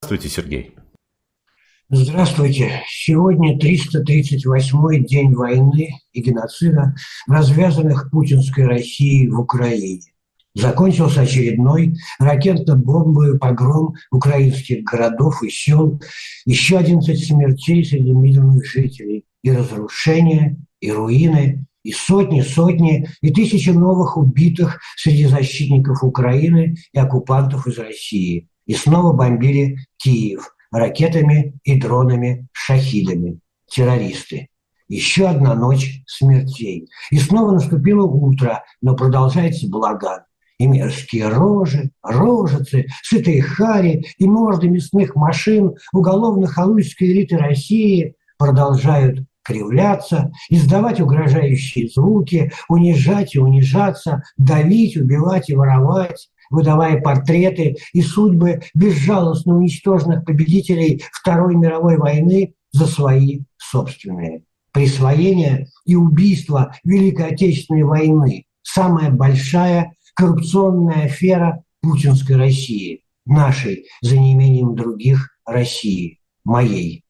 Здравствуйте, Сергей. Здравствуйте. Сегодня 338-й день войны и геноцида, развязанных путинской Россией в Украине. Закончился очередной ракетно-бомбовый погром украинских городов и сел, еще 11 смертей среди мирных жителей, и разрушения, и руины, и сотни, сотни, и тысячи новых убитых среди защитников Украины и оккупантов из России. И снова бомбили Киев ракетами и дронами, шахидами. Террористы. Еще одна ночь смертей. И снова наступило утро, но продолжается балаган. И мерзкие рожи, рожицы, сытые хари и морды мясных машин уголовно-халуйской элиты России продолжают кривляться, издавать угрожающие звуки, унижать и унижаться, давить, убивать и воровать, выдавая портреты и судьбы безжалостно уничтоженных победителей Второй мировой войны за свои собственные. Присвоение и убийство Великой Отечественной войны – самая большая коррупционная афера путинской России, нашей, за неимением других России, моей.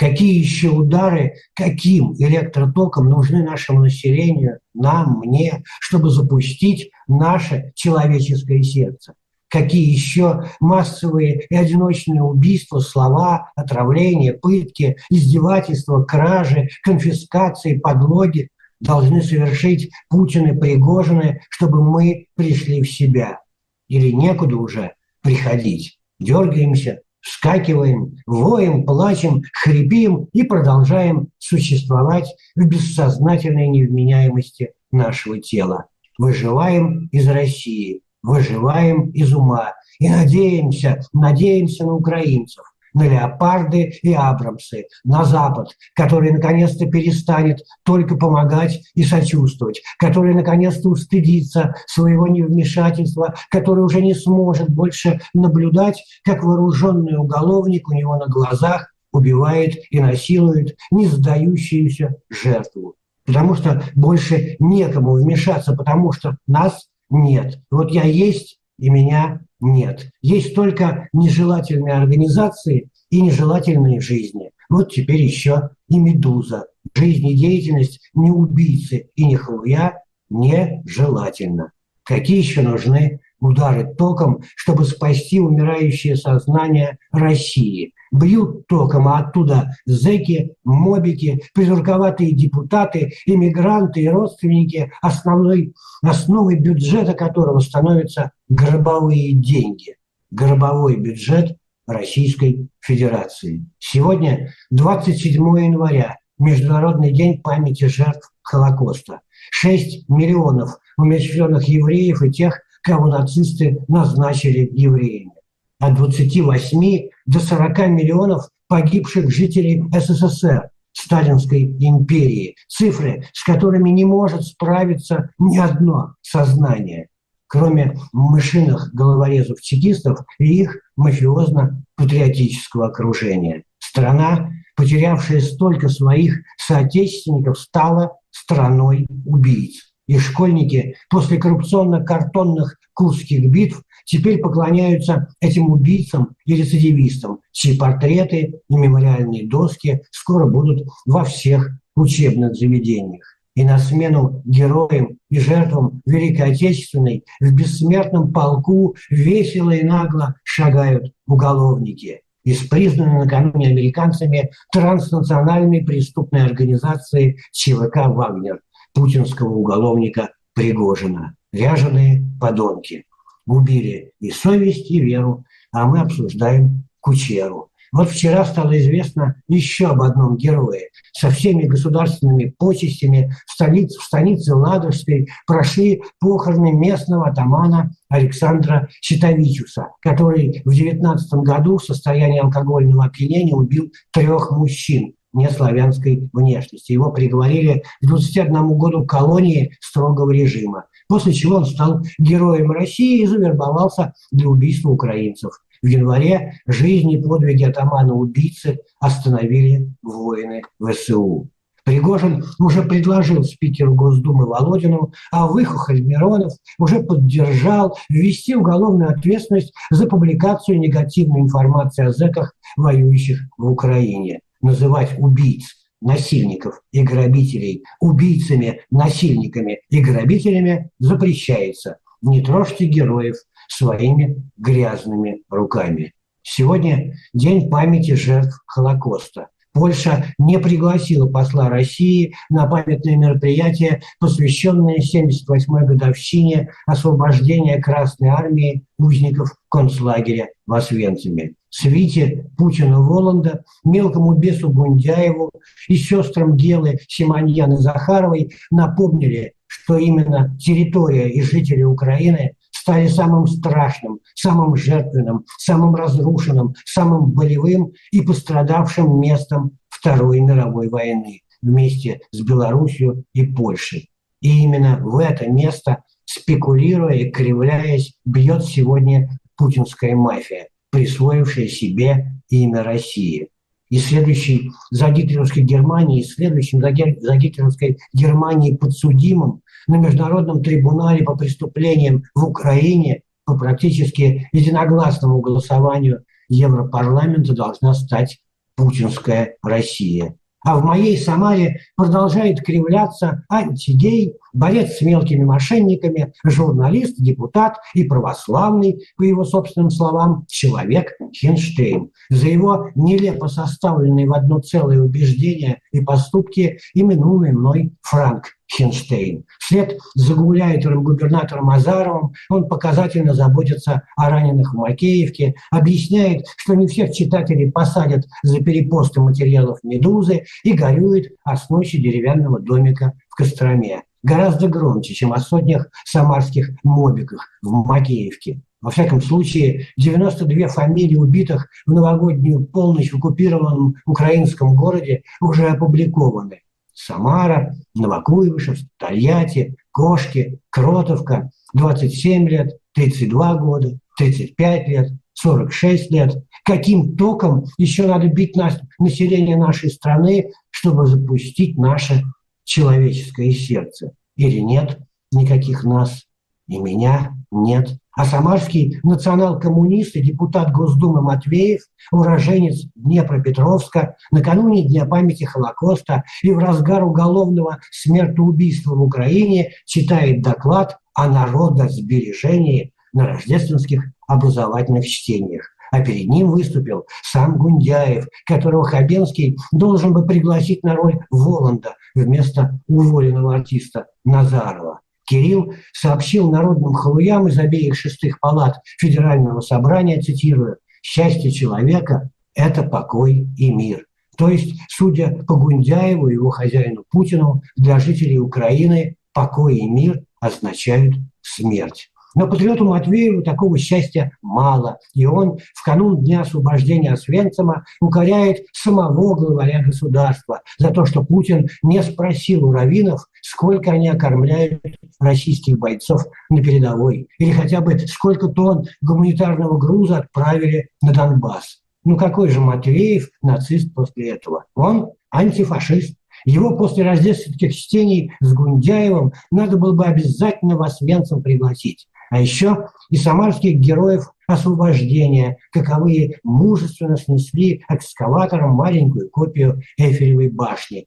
Какие еще удары, каким электротоком нужны нашему населению, нам, мне, чтобы запустить наше человеческое сердце? Какие еще массовые и одиночные убийства, слова, отравления, пытки, издевательства, кражи, конфискации, подлоги должны совершить Путин и Пригожины, чтобы мы пришли в себя? Или некуда уже приходить? Дергаемся, вскакиваем, воем, плачем, хрипим и продолжаем существовать в бессознательной невменяемости нашего тела. Выживаем из России, выживаем из ума и надеемся, надеемся на украинцев, на леопарды и абрамсы, на Запад, который наконец-то перестанет только помогать и сочувствовать, который наконец-то устыдится своего невмешательства, который уже не сможет больше наблюдать, как вооруженный уголовник у него на глазах убивает и насилует не сдающуюся жертву. Потому что больше некому вмешаться, потому что нас нет. Вот я есть, и меня нет. Есть только нежелательные организации и нежелательные жизни. Вот теперь еще и «Медуза». Жизнедеятельность не убийцы и не халуя нежелательно. Какие еще нужны удары током, чтобы спасти умирающее сознание России? Бьют током, а оттуда зэки, мобики, придурковатые депутаты, иммигранты и родственники, основной, основой бюджета которого становятся гробовые деньги. Гробовой бюджет Российской Федерации. Сегодня 27 января, Международный день памяти жертв Холокоста. 6 миллионов умерщвленных евреев и тех, кого нацисты назначили евреями. От 28 до 40 миллионов погибших жителей СССР, Сталинской империи. Цифры, с которыми не может справиться ни одно сознание кроме мышиных головорезов-чекистов и их мафиозно-патриотического окружения. Страна, потерявшая столько своих соотечественников, стала страной убийц. И школьники после коррупционно-картонных курских битв теперь поклоняются этим убийцам и рецидивистам, чьи портреты и мемориальные доски скоро будут во всех учебных заведениях и на смену героям и жертвам Великой Отечественной в бессмертном полку весело и нагло шагают уголовники из признанной накануне американцами транснациональной преступной организации ЧВК «Вагнер» путинского уголовника Пригожина. Ряженые подонки. Убили и совесть, и веру, а мы обсуждаем Кучеру. Вот вчера стало известно еще об одном герое. Со всеми государственными почестями в столице, в станице Ладожской прошли похороны местного атамана Александра Щитовичуса, который в 19 году в состоянии алкогольного опьянения убил трех мужчин неславянской внешности. Его приговорили к 21 году колонии строгого режима, после чего он стал героем России и завербовался для убийства украинцев. В январе жизни и подвиги атамана-убийцы остановили воины ВСУ. Пригожин уже предложил спикеру Госдумы Володину, а Выхухоль Миронов уже поддержал ввести уголовную ответственность за публикацию негативной информации о зэках, воюющих в Украине. Называть убийц, насильников и грабителей убийцами, насильниками и грабителями запрещается. Не трожьте героев своими грязными руками. Сегодня день памяти жертв Холокоста – Польша не пригласила посла России на памятное мероприятие, посвященное 78-й годовщине освобождения Красной Армии узников концлагеря в Освенциме. Свите Путину Воланда, мелкому бесу Гундяеву и сестрам Гелы Симоньян и Захаровой напомнили, что именно территория и жители Украины стали самым страшным, самым жертвенным, самым разрушенным, самым болевым и пострадавшим местом Второй мировой войны вместе с Белоруссией и Польшей. И именно в это место, спекулируя и кривляясь, бьет сегодня путинская мафия, присвоившая себе имя России. И следующий за гитлеровской Германией, следующим за, за гитлеровской Германией подсудимым на Международном трибунале по преступлениям в Украине по практически единогласному голосованию Европарламента должна стать путинская Россия. А в моей Самаре продолжает кривляться антигей, борец с мелкими мошенниками, журналист, депутат и православный, по его собственным словам, человек Хинштейн. За его нелепо составленные в одно целое убеждения и поступки, именуемый мной Франк Хинштейн. Вслед за гауляйтером губернатором Азаровым он показательно заботится о раненых в Макеевке, объясняет, что не всех читателей посадят за перепосты материалов «Медузы» и горюет о сносі деревянного домика в Костроме. Гораздо громче, чем о сотнях самарских мобиках в Макеевке. Во всяком случае, 92 фамилии убитых в новогоднюю полночь в оккупированном украинском городе уже опубликованы. Самара, Новокуйбышев, Тольятти, Кошки, Кротовка, 27 лет, 32 года, 35 лет, 46 лет. Каким током еще надо бить нас, население нашей страны, чтобы запустить наше человеческое сердце? Или нет никаких нас, и меня нет а самарский национал-коммунист и депутат Госдумы Матвеев, уроженец Днепропетровска, накануне Дня памяти Холокоста и в разгар уголовного смертоубийства в Украине читает доклад о народосбережении на рождественских образовательных чтениях. А перед ним выступил сам Гундяев, которого Хабенский должен бы пригласить на роль Воланда вместо уволенного артиста Назарова. Кирилл сообщил народным халуям из обеих шестых палат Федерального собрания, цитирую, «Счастье человека – это покой и мир». То есть, судя по Гундяеву и его хозяину Путину, для жителей Украины покой и мир означают смерть. Но патриоту Матвееву такого счастья мало, и он в канун Дня освобождения Освенцима укоряет самого главаря государства за то, что Путин не спросил у раввинов, сколько они окормляют российских бойцов на передовой, или хотя бы сколько тонн гуманитарного груза отправили на Донбасс. Ну какой же Матвеев нацист после этого? Он антифашист. Его после рождественских чтений с Гундяевым надо было бы обязательно в Освенцим пригласить. А еще и самарских героев освобождения, каковые мужественно снесли экскаватором маленькую копию Эйфелевой башни,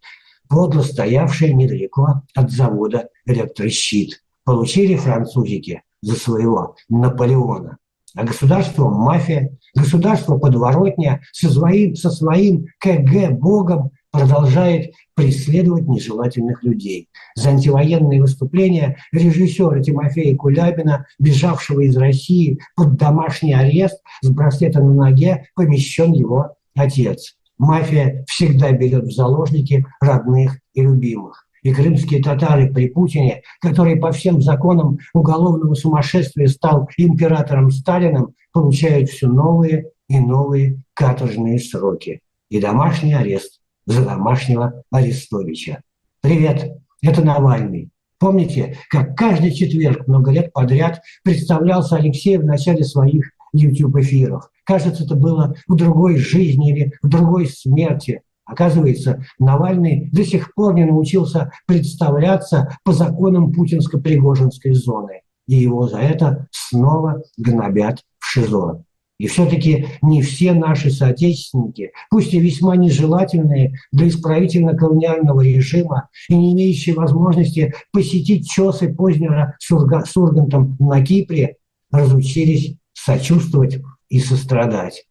подло стоявшей недалеко от завода электрощит. Получили французики за своего Наполеона. А государство – мафия, государство – подворотня со своим, со своим КГ-богом продолжает преследовать нежелательных людей. За антивоенные выступления режиссера Тимофея Кулябина, бежавшего из России под домашний арест с браслетом на ноге, помещен его отец. Мафия всегда берет в заложники родных и любимых. И крымские татары при Путине, который по всем законам уголовного сумасшествия стал императором Сталиным, получают все новые и новые каторжные сроки. И домашний арест за домашнего Арестовича. Привет, это Навальный. Помните, как каждый четверг много лет подряд представлялся Алексей в начале своих YouTube-эфиров? Кажется, это было в другой жизни или в другой смерти. Оказывается, Навальный до сих пор не научился представляться по законам путинско-пригожинской зоны. И его за это снова гнобят в ШИЗО. И все-таки не все наши соотечественники, пусть и весьма нежелательные для исправительно-колониального режима и не имеющие возможности посетить чесы позднего с Ургантом на Кипре, разучились сочувствовать и сострадать.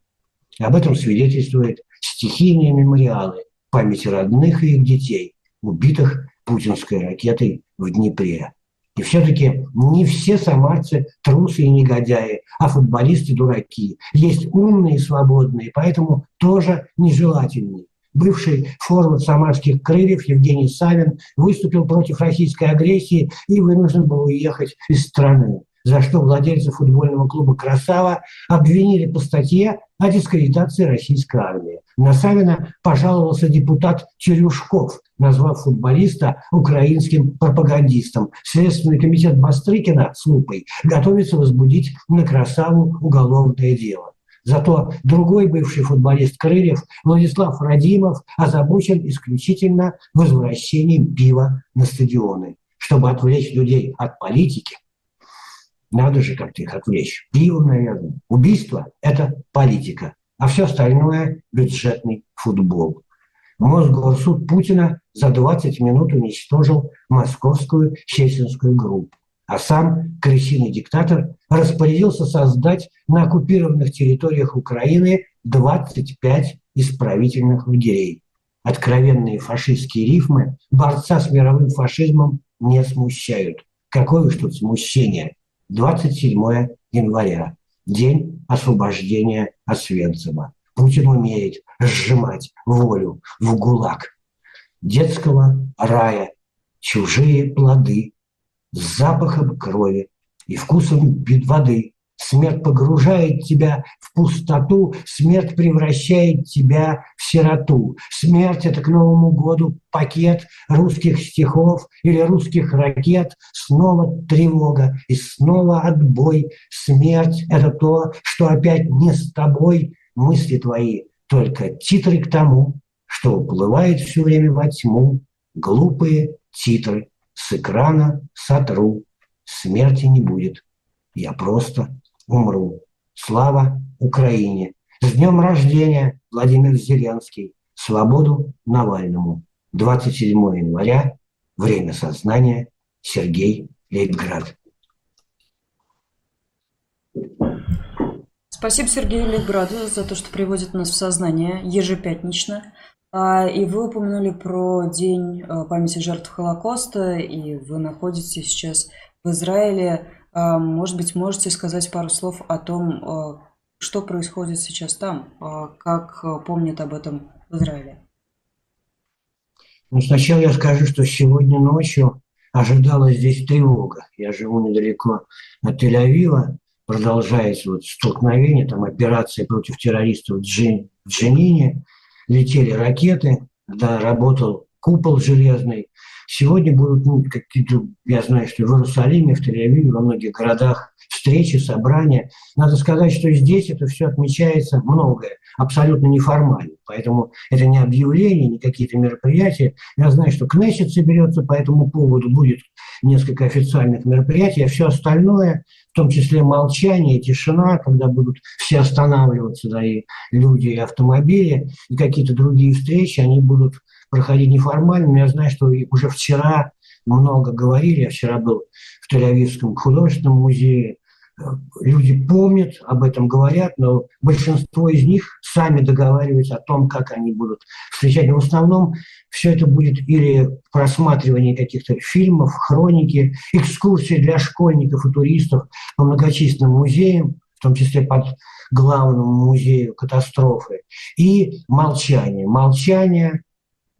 Об этом свидетельствуют стихийные мемориалы памяти родных и их детей, убитых путинской ракетой в Днепре. И все-таки не все самарцы трусы и негодяи, а футболисты дураки. Есть умные и свободные, поэтому тоже нежелательные. Бывший форвард самарских крыльев Евгений Савин выступил против российской агрессии и вынужден был уехать из страны за что владельцы футбольного клуба «Красава» обвинили по статье о дискредитации российской армии. На Савина пожаловался депутат Черюшков, назвав футболиста украинским пропагандистом. Следственный комитет Бастрыкина с лупой готовится возбудить на «Красаву» уголовное дело. Зато другой бывший футболист Крыльев, Владислав Радимов, озабочен исключительно возвращением пива на стадионы. Чтобы отвлечь людей от политики, надо же как-то их отвлечь. Пиво, наверное. Убийство – это политика. А все остальное – бюджетный футбол. Мосгорсуд Путина за 20 минут уничтожил московскую чеченскую группу. А сам крысиный диктатор распорядился создать на оккупированных территориях Украины 25 исправительных лагерей. Откровенные фашистские рифмы борца с мировым фашизмом не смущают. Какое уж тут смущение – 27 января, день освобождения Освенцима. Путин умеет сжимать волю в гулаг. Детского рая, чужие плоды с запахом крови и вкусом воды Смерть погружает тебя в пустоту, смерть превращает тебя в сироту. Смерть – это к Новому году пакет русских стихов или русских ракет. Снова тревога и снова отбой. Смерть – это то, что опять не с тобой. Мысли твои только титры к тому, что уплывает все время во тьму. Глупые титры с экрана сотру. Смерти не будет. Я просто умру. Слава Украине! С днем рождения, Владимир Зеленский! Свободу Навальному! 27 января, время сознания, Сергей Лейбград. Спасибо Сергею Лейбграду за то, что приводит нас в сознание ежепятнично. А, и вы упомянули про День а, памяти жертв Холокоста, и вы находитесь сейчас в Израиле. А, может быть, можете сказать пару слов о том, а, что происходит сейчас там, а, как помнят об этом в Израиле? Ну, сначала я скажу, что сегодня ночью ожидалась здесь тревога. Я живу недалеко от Тель-Авива, продолжается вот столкновение, там операция против террористов в, Джин, Джинине, летели ракеты, да, работал купол железный, Сегодня будут ну, какие-то, я знаю, что в Иерусалиме, в Тель-Авиве, во многих городах встречи, собрания. Надо сказать, что здесь это все отмечается многое, абсолютно неформально. Поэтому это не объявления, не какие-то мероприятия. Я знаю, что Кнессет соберется по этому поводу, будет несколько официальных мероприятий, а все остальное, в том числе молчание, тишина, когда будут все останавливаться, да, и люди, и автомобили, и какие-то другие встречи, они будут проходить неформально. Но я знаю, что уже вчера много говорили, я вчера был в Тель-Авивском художественном музее, люди помнят, об этом говорят, но большинство из них сами договариваются о том, как они будут встречать. Но в основном все это будет или просматривание каких-то фильмов, хроники, экскурсии для школьников и туристов по многочисленным музеям, в том числе под главному музею катастрофы, и молчание. Молчание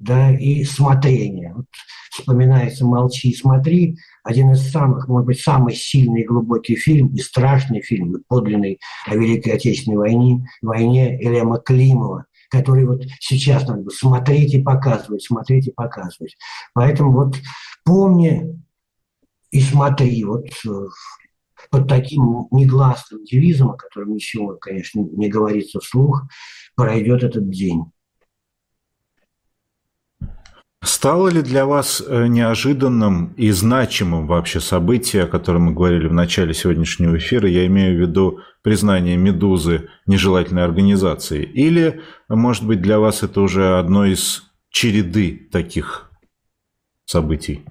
да, и смотрение. Вот вспоминается «Молчи и смотри», один из самых, может быть, самый сильный и глубокий фильм и страшный фильм, и подлинный о Великой Отечественной войне, войне Элема Климова, который вот сейчас надо смотреть и показывать, смотреть и показывать. Поэтому вот помни и смотри, вот э, под таким негласным девизом, о котором ничего, конечно, не говорится вслух, пройдет этот день. Стало ли для вас э, неожиданным и значимым вообще событие, о котором мы говорили в начале сегодняшнего эфира, я имею в виду признание «Медузы» нежелательной организацией? Или, может быть, для вас это уже одно из череды таких событий?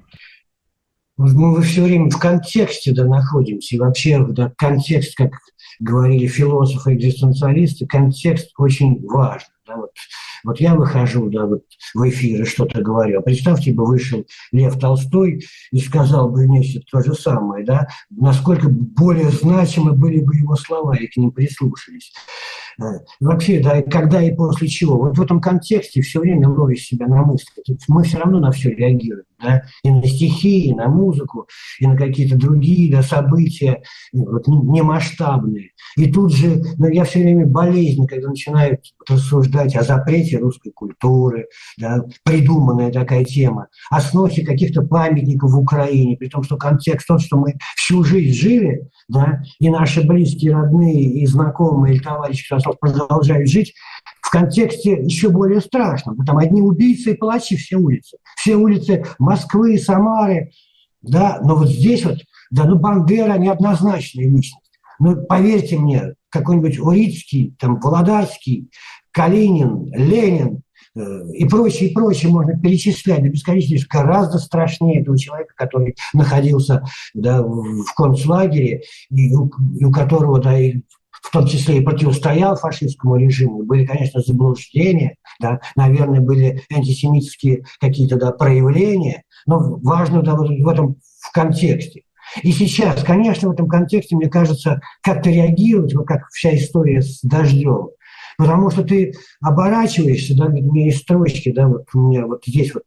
Мы все время в контексте да, находимся. И вообще да, контекст, как говорили философы и экзистенциалисты, контекст очень важен. Да, вот вот я выхожу да, вот в эфир и что-то говорю. А представьте бы, вышел Лев Толстой и сказал бы вместе то же самое, да, насколько более значимы были бы его слова, и к ним прислушались. Э, вообще, да, когда и после чего. Вот в этом контексте все время ловишь себя на мысли. Мы все равно на все реагируем. Да? И на стихи, и на музыку, и на какие-то другие да, события вот, немасштабные. И тут же, ну, я все время болезнь, когда начинают рассуждать о запрете русской культуры, да, придуманная такая тема, о сносе каких-то памятников в Украине, при том, что контекст тот, что мы всю жизнь жили, да, и наши близкие, родные, и знакомые, и товарищи продолжают жить, контексте еще более страшном. Там одни убийцы и палачи все улицы. Все улицы Москвы, Самары. Да, но вот здесь вот, да, ну Бандера неоднозначная личность. Ну, поверьте мне, какой-нибудь Урицкий, там, Володарский, Калинин, Ленин э, и прочее, и прочее можно перечислять до бесконечности, гораздо страшнее этого человека, который находился да, в концлагере, и у, и у которого да, и в том числе и противостоял фашистскому режиму. Были, конечно, заблуждения, да, наверное, были антисемитские какие-то да, проявления, но важно да, вот в этом в контексте. И сейчас, конечно, в этом контексте, мне кажется, как-то реагировать, вот как вся история с дождем. Потому что ты оборачиваешься, да, меня есть строчки, да, вот у меня вот здесь вот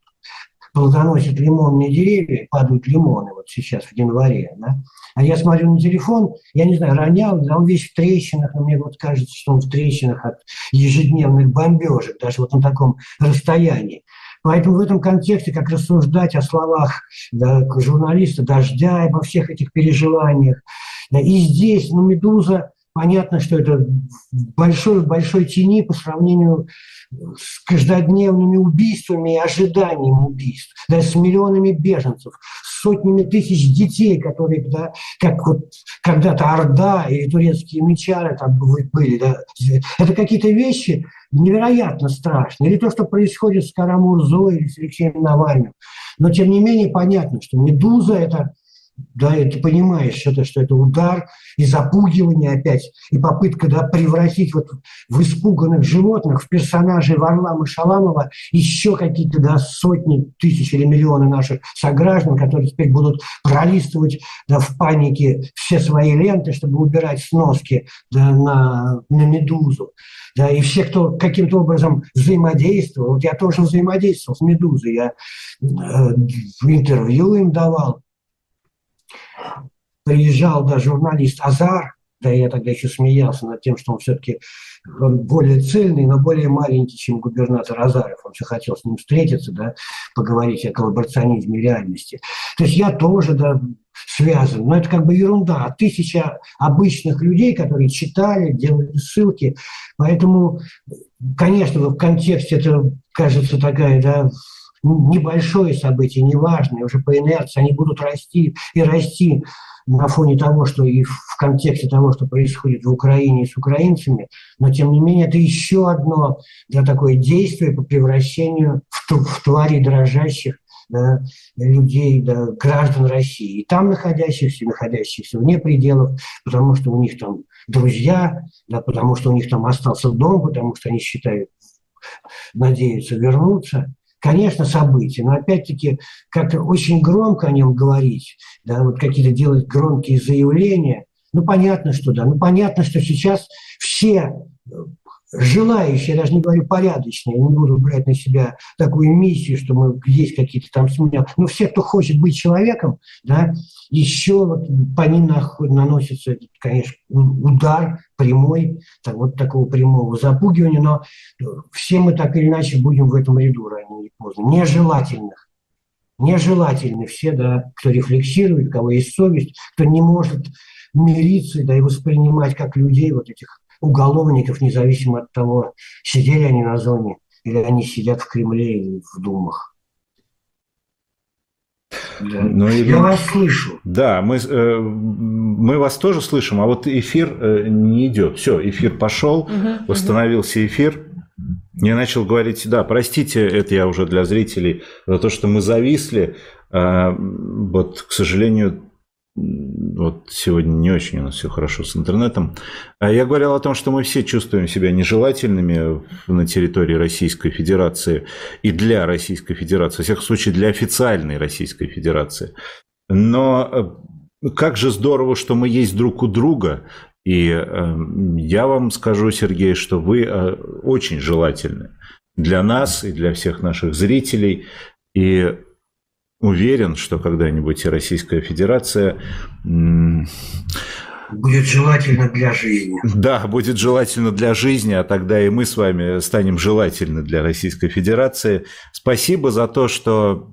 плодоносят лимонные деревья, падают лимоны вот сейчас в январе, да? А я смотрю на телефон, я не знаю, ронял, он весь в трещинах, но мне вот кажется, что он в трещинах от ежедневных бомбежек, даже вот на таком расстоянии. Поэтому в этом контексте, как рассуждать о словах да, журналиста «Дождя», обо всех этих переживаниях. Да, и здесь, ну, «Медуза», понятно, что это большой-большой тени по сравнению с каждодневными убийствами и ожиданием убийств, да, с миллионами беженцев, с сотнями тысяч детей, которые, да, как вот когда-то Орда или турецкие мечары там были, да, это какие-то вещи невероятно страшные. Или то, что происходит с Карамурзой или с Алексеем Навальным. Но, тем не менее, понятно, что «Медуза» – это да, и ты понимаешь, что это, что это удар и запугивание опять, и попытка да, превратить вот в испуганных животных, в персонажей Варлама Шаламова еще какие-то да, сотни тысяч или миллионы наших сограждан, которые теперь будут пролистывать да, в панике все свои ленты, чтобы убирать сноски да, на, на «Медузу». Да, и все, кто каким-то образом взаимодействовал, вот я тоже взаимодействовал с «Медузой», я э, интервью им давал, приезжал да, журналист Азар, да, я тогда еще смеялся над тем, что он все-таки более цельный, но более маленький, чем губернатор Азаров. Он все хотел с ним встретиться, да, поговорить о коллаборационизме реальности. То есть я тоже, да, связан. Но это как бы ерунда. Тысяча обычных людей, которые читали, делали ссылки. Поэтому, конечно, в контексте это кажется такая, да, небольшое событие, неважное, уже по инерции, они будут расти и расти на фоне того, что и в контексте того, что происходит в Украине с украинцами, но тем не менее это еще одно да, такое действие по превращению в, в твари дрожащих да, людей, да, граждан России. И там находящихся, находящихся вне пределов, потому что у них там друзья, да, потому что у них там остался дом, потому что они считают, надеются вернуться конечно, событие, но опять-таки как-то очень громко о нем говорить, да, вот какие-то делать громкие заявления, ну, понятно, что да, ну, понятно, что сейчас все желающие, я даже не говорю порядочные, не буду брать на себя такую миссию, что мы есть какие-то там смены, но все, кто хочет быть человеком, да, еще вот по ним наносится, конечно, удар прямой, так, вот такого прямого запугивания, но все мы так или иначе будем в этом ряду рано или поздно, нежелательных. Нежелательны все, да, кто рефлексирует, у кого есть совесть, кто не может мириться да, и воспринимать как людей вот этих уголовников, независимо от того, сидели они на зоне или они сидят в Кремле или в Думах. Да. Ну, и... Я вас слышу. Да, мы, э, мы вас тоже слышим, а вот эфир э, не идет. Все, эфир пошел, угу, восстановился угу. эфир. Я начал говорить, да, простите, это я уже для зрителей, за то, что мы зависли. А, вот, к сожалению, вот сегодня не очень у нас все хорошо с интернетом. А я говорил о том, что мы все чувствуем себя нежелательными на территории Российской Федерации и для Российской Федерации, во всяком случае для официальной Российской Федерации. Но э, как же здорово, что мы есть друг у друга. И э, я вам скажу, Сергей, что вы э, очень желательны для нас и для всех наших зрителей. И уверен, что когда-нибудь и Российская Федерация Будет желательно для жизни. Да, будет желательно для жизни, а тогда и мы с вами станем желательны для Российской Федерации. Спасибо за то, что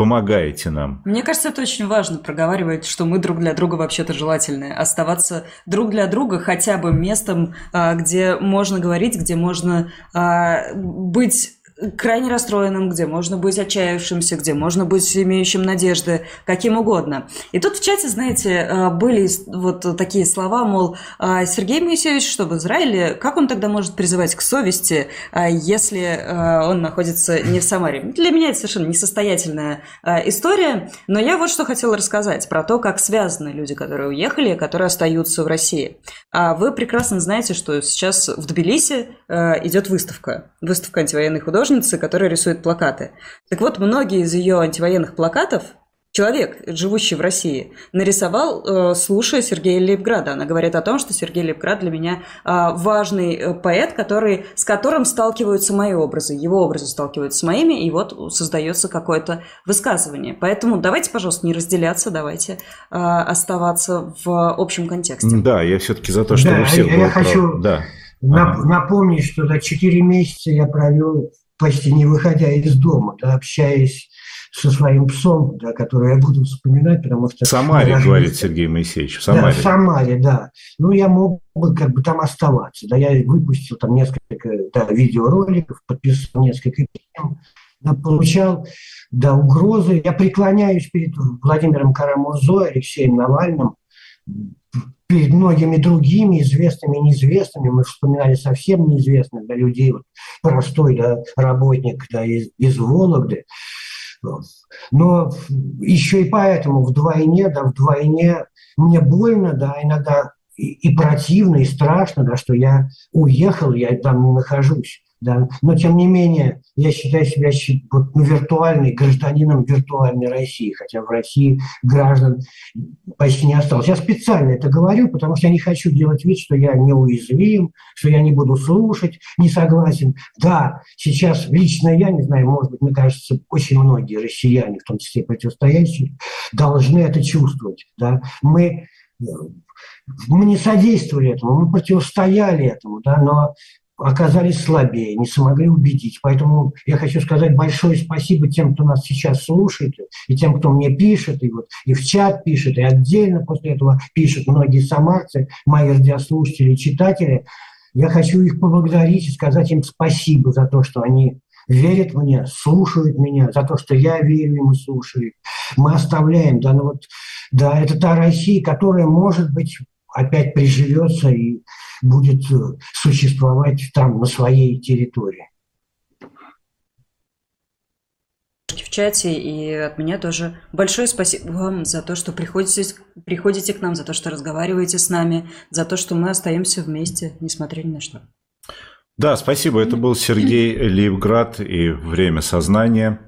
помогаете нам. Мне кажется, это очень важно проговаривать, что мы друг для друга вообще-то желательны. Оставаться друг для друга хотя бы местом, а, где можно говорить, где можно а, быть крайне расстроенным, где можно быть отчаявшимся, где можно быть имеющим надежды, каким угодно. И тут в чате, знаете, э, были вот такие слова, мол, «А Сергей Моисеевич, что в Израиле, как он тогда может призывать к совести, э, если э, он находится не в Самаре? Для меня это совершенно несостоятельная история, но я вот что хотела рассказать про то, как связаны люди, которые уехали, которые остаются в России. А вы прекрасно знаете, что сейчас в Тбилиси идет выставка, выставка антивоенных художников, художницы, которая рисует плакаты. Так вот, многие из ее антивоенных плакатов человек, живущий в России, нарисовал, э, слушая Сергея Лейбграда. Она говорит о том, что Сергей Лейбград для меня э, важный э, поэт, который, с которым сталкиваются мои образы. Его образы сталкиваются с моими, и вот создается какое-то высказывание. Поэтому давайте, пожалуйста, не разделяться, давайте оставаться в общем контексте. Да, я все-таки за то, чтобы да, всех я, я хочу да. напомнить, что за 4 месяца я провел почти не выходя из дома, да, общаясь со своим псом, да, который я буду вспоминать, потому что... В Самаре, говорит Сергей Моисеевич, в Самаре. Да, в Самаре, да. Ну, я мог бы как бы там оставаться. Да, я выпустил там несколько да, видеороликов, подписал несколько писем, да, получал да, угрозы. Я преклоняюсь перед Владимиром Карамурзой, Алексеем Навальным, перед многими другими известными и неизвестными. Мы вспоминали совсем неизвестных да, людей, вот, простой да, работник да, из, из Вологды. Но еще и поэтому вдвойне, да, вдвойне мне больно, да, иногда и, и противно, и страшно, да, что я уехал, я там не нахожусь. Да. Но тем не менее, я считаю себя вот, ну, виртуальным гражданином виртуальной России, хотя в России граждан почти не осталось. Я специально это говорю, потому что я не хочу делать вид, что я неуязвим, что я не буду слушать, не согласен. Да, сейчас лично я, не знаю, может быть, мне кажется, очень многие россияне, в том числе противостоящие, должны это чувствовать. Да. Мы мы не содействовали этому, мы противостояли этому, да, но оказались слабее, не смогли убедить. Поэтому я хочу сказать большое спасибо тем, кто нас сейчас слушает, и тем, кто мне пишет, и, вот, и в чат пишет, и отдельно после этого пишут многие самарцы, мои радиослушатели, читатели. Я хочу их поблагодарить и сказать им спасибо за то, что они верят мне, слушают меня, за то, что я верю им и слушаю. Мы оставляем, да, ну вот, да, это та Россия, которая, может быть, опять приживется и будет э, существовать там, на своей территории. в чате, и от меня тоже большое спасибо вам за то, что приходите, приходите к нам, за то, что разговариваете с нами, за то, что мы остаемся вместе, несмотря ни на что. Да, спасибо. Это был Сергей Лейбград и «Время сознания».